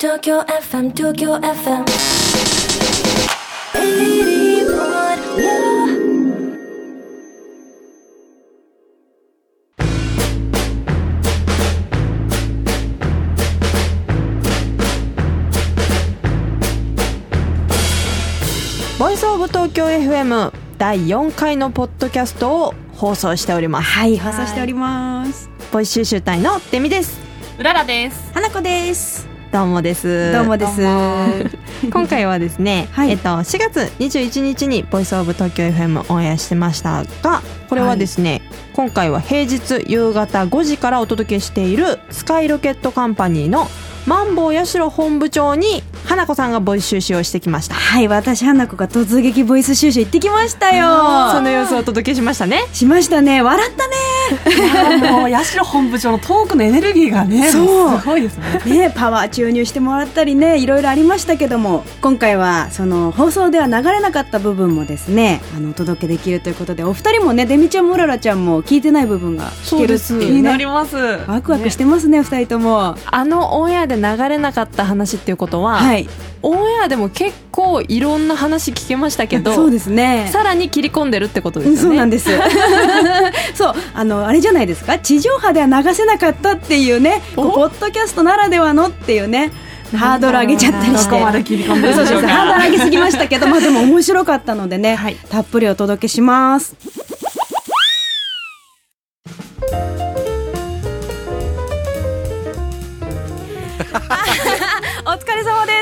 東京 FM 東京 FM 81ボイスオブ東京 FM 第4回のポッドキャストを放送しておりますはい、放送しております。ボイス収集隊のデミですうららです。花子です。どうもですどうもです。今回はですね、はいえっと4月21日にボイスオブ東京 FM オンエアしてましたがこれはですね、今回は平日夕方5時からお届けしているスカイロケットカンパニーのマンボウ八代本部長に花子さんがボイス収集をしてきましたはい、私花子が突撃ボイス収集行ってきましたよ。その様子をお届けしましたねしましたね。笑ったね。もう八代本部長のトークのエネルギーがね、すごいですね。ね、パワー注入してもらったりね、いろいろありましたけども、今回はその放送では流れなかった部分もですね、あのお届けできるということで、お二人もね、デミちゃんもうららちゃんも聞いてない部分が聞けるってそうですいうね。ます。ワクワクしてますね、二人とも。あのオンエアで流れなかった話っていうことは、はい、オンエアでも結構いろんな話聞けましたけどそうですね。さらに切り込んでるってことですよねそうなんです。そう、あの、あれじゃないですか、地上波では流せなかったっていうね、ポッドキャストならではのっていうね。ハードル上げちゃったりして。ハードル上げすぎましたけど、まあでも面白かったのでね、はいたっぷりお届けします。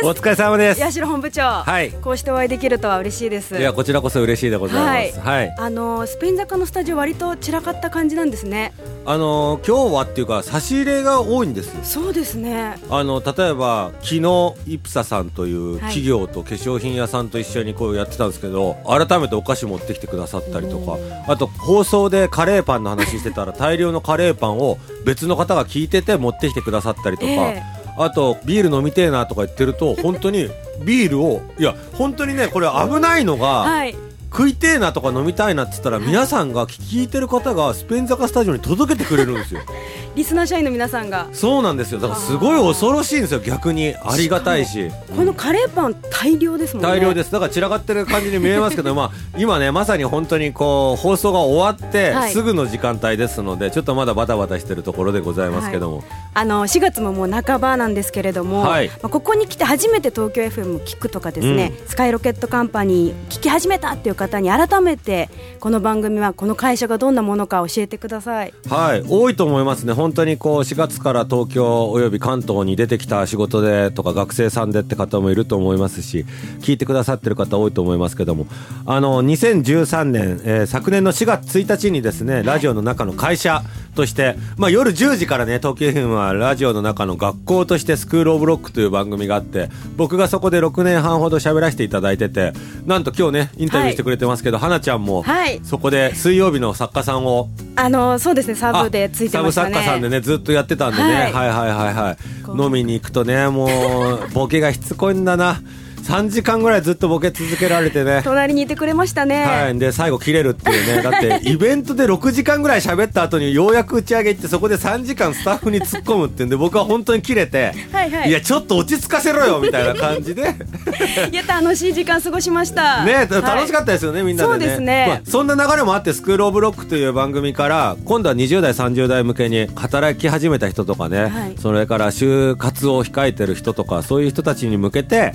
お。疲れ様です。八代本部長、はいこうしてお会いできるとは嬉しいです。いやこちらこそ嬉しいでございます。はい。あのスペイン坂のスタジオ割と散らかった感じなんですね。あのー今日はっていうか差し入れが多いんです。そうですね。あの例えば昨日イプサさんという企業と化粧品屋さんと一緒にこうやってたんですけど、改めてお菓子持ってきてくださったりとか、あと放送でカレーパンの話してたら大量のカレーパンを別の方が聞いてて持ってきてくださったりとか。ええあとビール飲みてえなとか言ってると本当にビールをいや本当にねこれ危ないのが、はい。食いてえなとか飲みたいなって言ったら、皆さんが聞いてる方がスペイン坂スタジオに届けてくれるんですよ リスナー社員の皆さんが。そうなんですよ。だからすごい恐ろしいんですよ。逆に。ありがたいし。このカレーパン大量ですもんね。大量です。だから散らかってる感じに見えますけど、まあ、今ねまさに本当にこう放送が終わってはい。すぐの時間帯ですので、ちょっとまだバタバタしてるところでございますけども、あの4月ももう半ばなんですけれども、はい。まあここに来て初めて東京 FM 聞くとかですね、スカイロケットカンパニー聞き始めたっていう方に改めてこの番組はこの会社がどんなものか教えてください。はい、多いと思いますね、本当にこう4月から東京および関東に出てきた仕事でとか学生さんでって方もいると思いますし、聞いてくださってる方多いと思いますけども、あの2013年、えー昨年の4月1日にですね、ラジオの中の会社として、まあ、夜10時からね、東京 FM はラジオの中の学校としてスクールオブロックという番組があって、僕がそこで6年半ほど喋らせていただいてて、なんと今日ね、インタビューしてくれてますけど、花ちゃんも、はい。そこで水曜日の作家さんをあのそうですねサブでついてましたね。サブ作家さんでねずっとやってたんでね、はい。はい、はいはいはい。飲みに行くとねもうボケがしつこいんだな3時間ぐらいずっとボケ続けられてね。隣にいてくれましたね。はい、で最後切れるっていうね。だって イベントで6時間ぐらい喋った後にようやく打ち上げ行ってそこで3時間スタッフに突っ込むっていうんで僕は本当に切れてはいはい。やちょっと落ち着かせろよみたいな感じで。いや楽しい時間過ごしました。ね、楽しかっったですよね、みんなでね。そうですね。まあ、そんな流れもあって、スクールオブロックという番組から、今度は20代、30代向けに働き始めた人とかね、はい。それから就活を控えてる人とか、そういう人たちに向けて、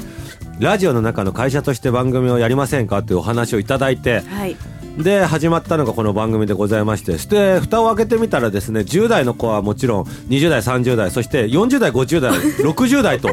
ラジオの中の会社として番組をやりませんかというお話をいただいて、はい。で始まったのがこの番組でございましてして蓋を開けてみたらですね10代の子はもちろん20代30代そして40代50代 60代と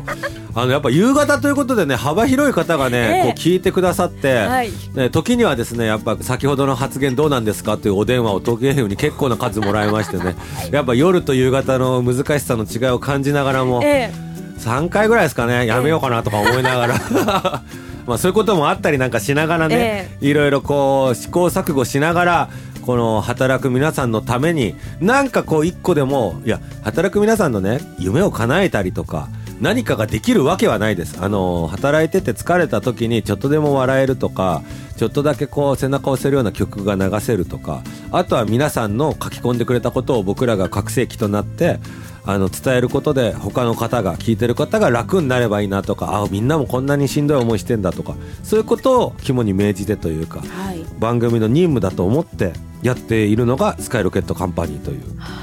あのやっぱ夕方ということでね幅広い方がね、ええ。こう聞いてくださって、はい。ね時にはですねやっぱ先ほどの発言どうなんですかというお電話を東京 FM に結構な数もらいましてね やっぱ夜と夕方の難しさの違いを感じながらも、え3回ぐらいですかねやめようかなとか思いながら。まあそういうこともあったりなんかしながらね、いろいろこう試行錯誤しながらこの働く皆さんのためになんかこう一個でもいや働く皆さんのね夢を叶えたりとか何かができるわけはないです。あの働いてて疲れた時にちょっとでも笑えるとかちょっとだけこう背中を押せるような曲が流せるとかあとは皆さんの書き込んでくれたことを僕らが覚醒器となってあの伝えることで他の方が聞いてる方が楽になればいいなとかあみんなもこんなにしんどい思いしてんだとかそういうことを肝に銘じてというかはい。番組の任務だと思ってやっているのがスカイロケットカンパニーという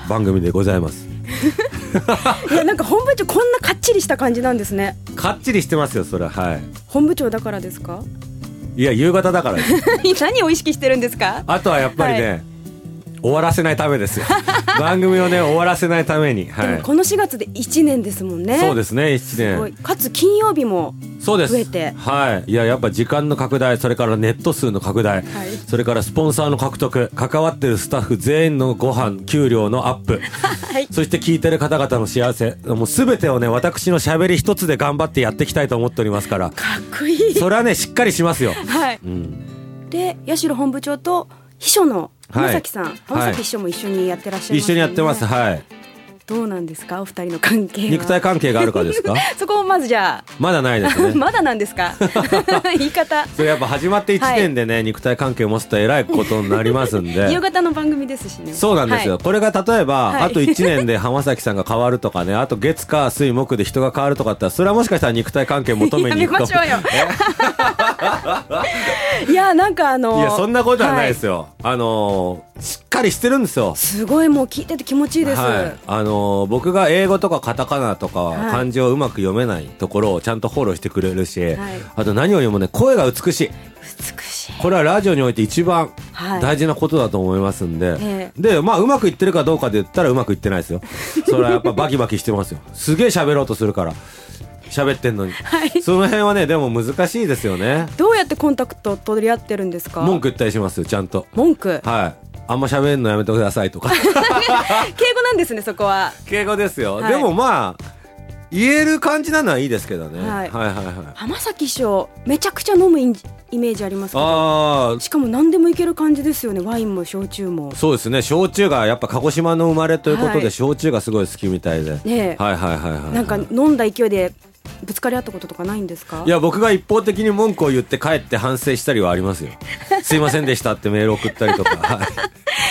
番組でございます いやなんか本部長こんなかっちりした感じなんですね。かっちりしてますよそれははい。本部長だからですか？いや夕方だから 何を意識してるんですか？あとはやっぱりね、は終わらせないためですよ 番組をね終わらせないために。はい。この4月で1年ですもんね。そうですねすごい。1年かつ金曜日もそうです。増えて。はい。いややっぱ時間の拡大それからネット数の拡大、それからスポンサーの獲得関わってるスタッフ全員のご飯給料のアップ、はい。そして聞いてる方々の幸せもう全てをね私のしゃべり一つで頑張ってやっていきたいと思っておりますから。かっこいい。それはねしっかりしますよ、はい。うん、で八代本部長と秘書のはい浜崎さん、浜崎秘書も一緒にやってらっしゃいます、一緒にやってます。はいどうなんですか？お二人の関係は。肉体関係があるかですか？そこをまずじゃまだないですあ、ね。まだなんですか？言い方。それやっぱ始まって1年でね、肉体関係を持つとえらいことになりますんで。夕方の番組ですしね。そうなんですよ、はい。これが例えば、はい。あと1年で浜崎さんが変わるとかねあと月火水木で人が変わるとかあったらそれはもしかしたら肉体関係求めに行くかもしょうよ。いやなんかあのいやそんなことはないですよ、あのーしっかりしてるんですよ。すごいもう聞いてて気持ちいいです、はい、あのー僕が英語とかカタカナとかはい。漢字をうまく読めないところをちゃんとフォローしてくれるし、はい。あと何よりもね声が美しい。美しい。これはラジオにおいて一番はい。大事なことだと思いますんで、えでまあうまくいってるかどうかで言ったらうまくいってないですよ。それはやっぱバキバキしてますよ。すげえ喋ろうとするから。喋ってんのに、はい。その辺はねでも難しいですよね。どうやってコンタクトを取り合ってるんですか？文句言ったりしますよちゃんと。文句？はいあんま喋るのやめてくださいとか。敬語なんですねそこは。敬語ですよ、はい。でもまあ言える感じなのはいいですけどね、はい。はいはいはい。浜崎師匠めちゃくちゃ飲むイメージありますけど。ああしかも何でもいける感じですよねワインも焼酎も。そうですね。焼酎がやっぱ鹿児島の生まれということで、はい。焼酎がすごい好きみたいで、ねえ。はいはいはいはい。なんか飲んだ勢いでぶつかり合ったこととかないんですか？いや僕が一方的に文句を言って帰って反省したりはありますよ。すいませんでしたってメール送ったりとか。は い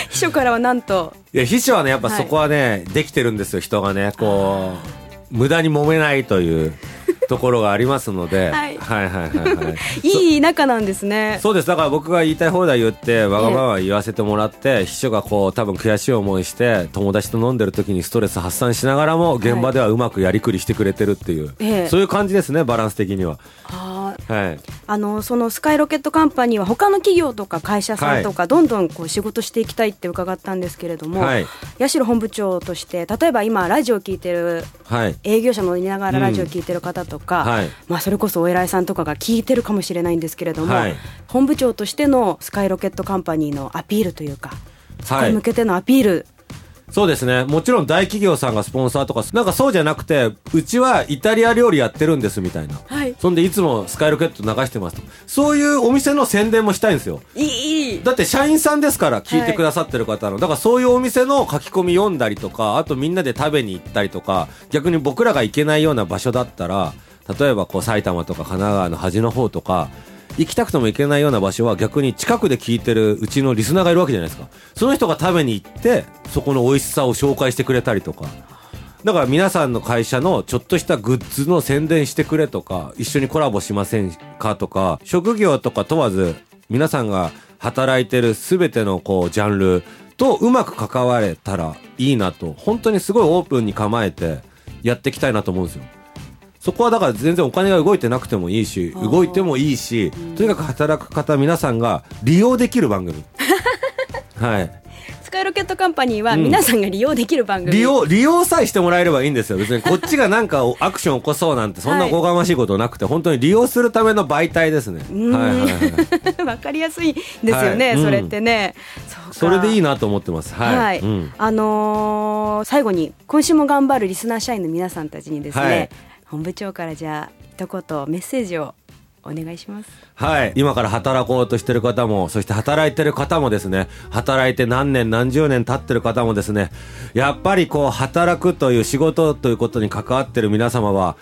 秘書からはなんと？いや秘書はねやっぱはいそこはね、できてるんですよ人がね。こう無駄に揉めないというところがありますので、はい。はいはいはいはい。いい仲なんですね。そうです。だから僕が言いたい放題言ってわがまま言わせてもらって秘書がこう多分悔しい思いして友達と飲んでる時にストレス発散しながらも現場ではうまくやりくりしてくれてるっていう、ええ。そういう感じですねバランス的には。あーはい。あのそのスカイロケットカンパニーは他の企業とか会社さんとかどんどんこう仕事していきたいって伺ったんですけれども、はい。八代本部長として例えば今ラジオ聞いてるはい。営業者乗りながらラジオ聞いてる方とか、うん。はい。まあ、それこそお偉いさんとかが聞いてるかもしれないんですけれども、はい。本部長としてのスカイロケットカンパニーのアピールというかそこはいに向けてのアピール、そうですね。もちろん大企業さんがスポンサーとかなんかそうじゃなくてうちはイタリア料理やってるんですみたいな、はい。そんでいつもスカイロケット流してますと。そういうお店の宣伝もしたいんですよ。いいいい。だって社員さんですから聞いてくださってる方の、だからそういうお店の書き込み読んだりとかあとみんなで食べに行ったりとか逆に僕らが行けないような場所だったら例えばこう埼玉とか神奈川の端の方とか行きたくても行けないような場所は逆に近くで聞いてるうちのリスナーがいるわけじゃないですかその人が食べに行ってそこの美味しさを紹介してくれたりとかだから皆さんの会社のちょっとしたグッズの宣伝してくれとか、一緒にコラボしませんかとか、職業とか問わず、皆さんが働いてるすべてのこうジャンルとうまく関われたらいいなと、本当にすごいオープンに構えてやっていきたいなと思うんですよ。そこはだから全然お金が動いてなくてもいいし、動いてもいいし、とにかく働く方皆さんが利用できる番組。はい。スカイロケットカンパニーはうん皆さんが利用できる番組、利用、利用さえしてもらえればいいんですよ。別に こっちがなんかアクション起こそうなんて、そんなおこがましいことなくて、本当に利用するための媒体ですね。んはいはいはい。わかりやすいですよね、はいそれってね、そうかそれでいいなと思ってます。はい。はい、うんあのー最後に今週も頑張るリスナー社員の皆さんたちにですね、はい本部長からじゃあ一言メッセージをお願いしますはい。今から働こうとしてる方も、そして働いてる方もですね、働いて何年何十年経ってる方もですね、やっぱりこう、働くという仕事ということに関わってる皆様は、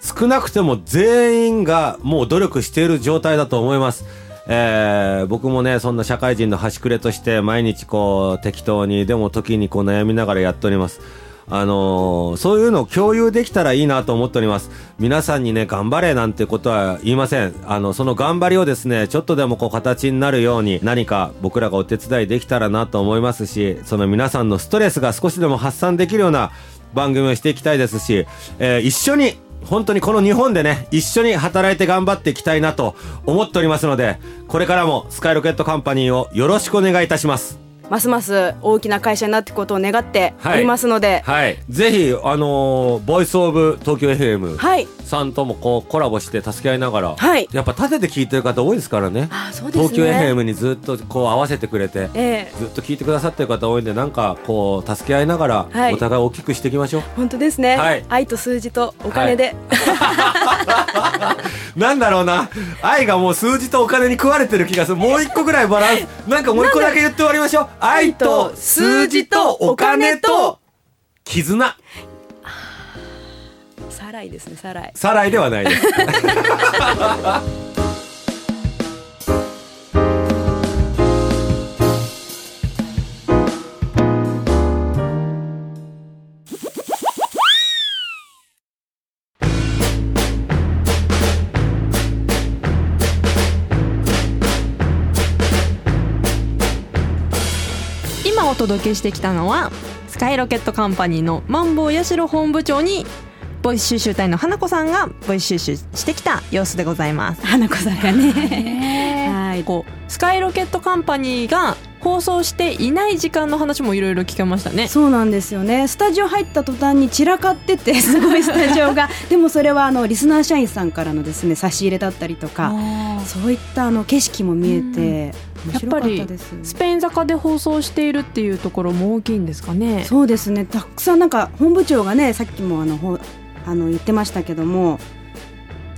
少なくても全員がもう努力している状態だと思います。えー、僕もね、そんな社会人の端くれとして毎日こう、適当に、でも時にこう悩みながらやっております。あのーそういうのを共有できたらいいなと思っております。皆さんにね、頑張れなんてことは言いません。あの、その頑張りをですね、ちょっとでもこう形になるように何か僕らがお手伝いできたらなと思いますし、その皆さんのストレスが少しでも発散できるような番組をしていきたいですし、えー一緒に本当にこの日本でね、一緒に働いて頑張っていきたいなと思っておりますので、これからもスカイロケットカンパニーをよろしくお願いいたします。ますます大きな会社になっていくことを願っておりますので。はい。ぜひ、あのーボイスオブ東京 FM はい、さんともこうコラボして助け合いながら、はい。やっぱ立てて聞いてる方多いですからね。あそうですね。東京 FM にずっとこう合わせてくれて、ええ。ずっと聞いてくださってる方多いんで、なんかこう助け合いながら、はい。お互い大きくしていきましょう。本当ですね、はい。愛と数字とお金で、なんだろうな。愛がもう数字とお金に食われてる気がする。もう一個ぐらいバランス。なんかもう一個だけ言って終わりましょう。愛と数字とお金と絆。サライですねサライさらいではないです。届けしてきたのはスカイロケットカンパニーのマンボウヤシロ本部長にボイス収集隊の花子さんがボイス収集してきた様子でございます。花子さんがね。はい。こうスカイロケットカンパニーが放送していない時間の話もいろいろ聞けましたね。そうなんですよね。スタジオ入った途端に散らかってて すごいスタジオが。でもそれはあのリスナー社員さんからのですね差し入れだったりとかそういったあの景色も見えて面白かったです。スペイン坂で放送しているっていうところも大きいんですかね。そうですね。たくさんなんか本部長がねさっきもあのほあの言ってましたけども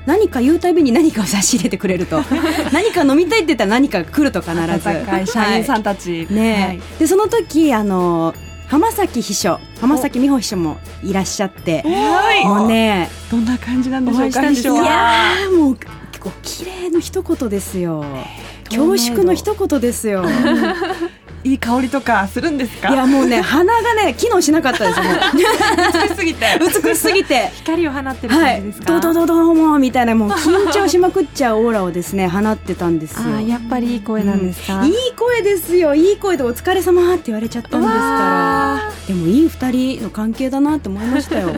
何か言うたびに何かを差し入れてくれると。何か飲みたいって言ったら何か来ると必ず。社員さんたち、ねえ、でその時あの浜崎秘書浜崎美穂秘書もいらっしゃって。はいもうねどんな感じなんでしょうか秘書は。やーもう結構綺麗の一言ですよ。恐縮の一言ですよ いい香りとかするんですか？いやもうね鼻がね機能しなかったですもう。美しすぎて。美しすぎて。光を放ってるはい感じですか、ドドドドもみたいなもう 緊張しまくっちゃうオーラをですね放ってたんですよ。やっぱりいい声なんですか、いい声ですよ。いい声でお疲れ様って言われちゃったんですから。でもいい二人の関係だなって思いましたよ。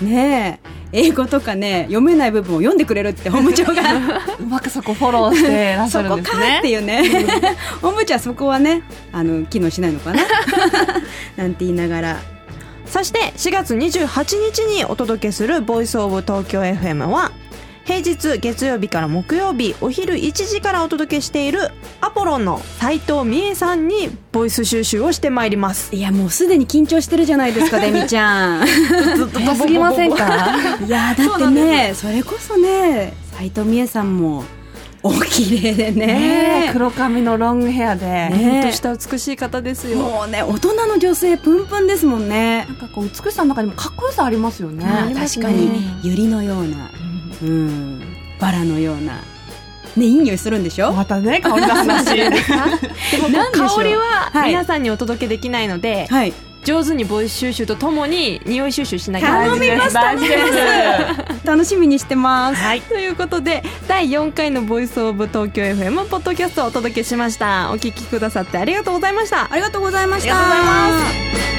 ねえ英語とかね読めない部分を読んでくれるって 本部長が。うまくそこフォローしてらっしゃるそこかんですね。っていうね。本部長はそこはねあの機能しないのかな？なんて言いながら。そして4月28日にお届けする「ボイスオブ東京 FM」は平日月曜日から木曜日お昼1時からお届けしているアポロンの斉藤美恵さんにボイス収集をしてまいります。いやもうすでに緊張してるじゃないですかデミちゃん。ずっとすぎませんか？いやだってねそれこそね斉藤美恵さんもお綺麗でね。ねえ黒髪のロングヘアで、ねほんとした美しい方ですよ。もうね大人の女性プンプンですもんね。なんかこう美しさの中にもかっこよさありますよね。あります確ねかに百合のような。うんバラのようなねいい匂いするんでしょ？またね香り出すらしいで も香りははい。皆さんにお届けできないので、はい。上手にボイス収集とともに匂い収集しなきゃ頼みました大事です。楽しみにしてます。はい、ということで第4回の「ボイスオブ東京 FM」ポッドキャストをお届けしました。お聞きくださってありがとうございました。ありがとうございました。ありがとうございます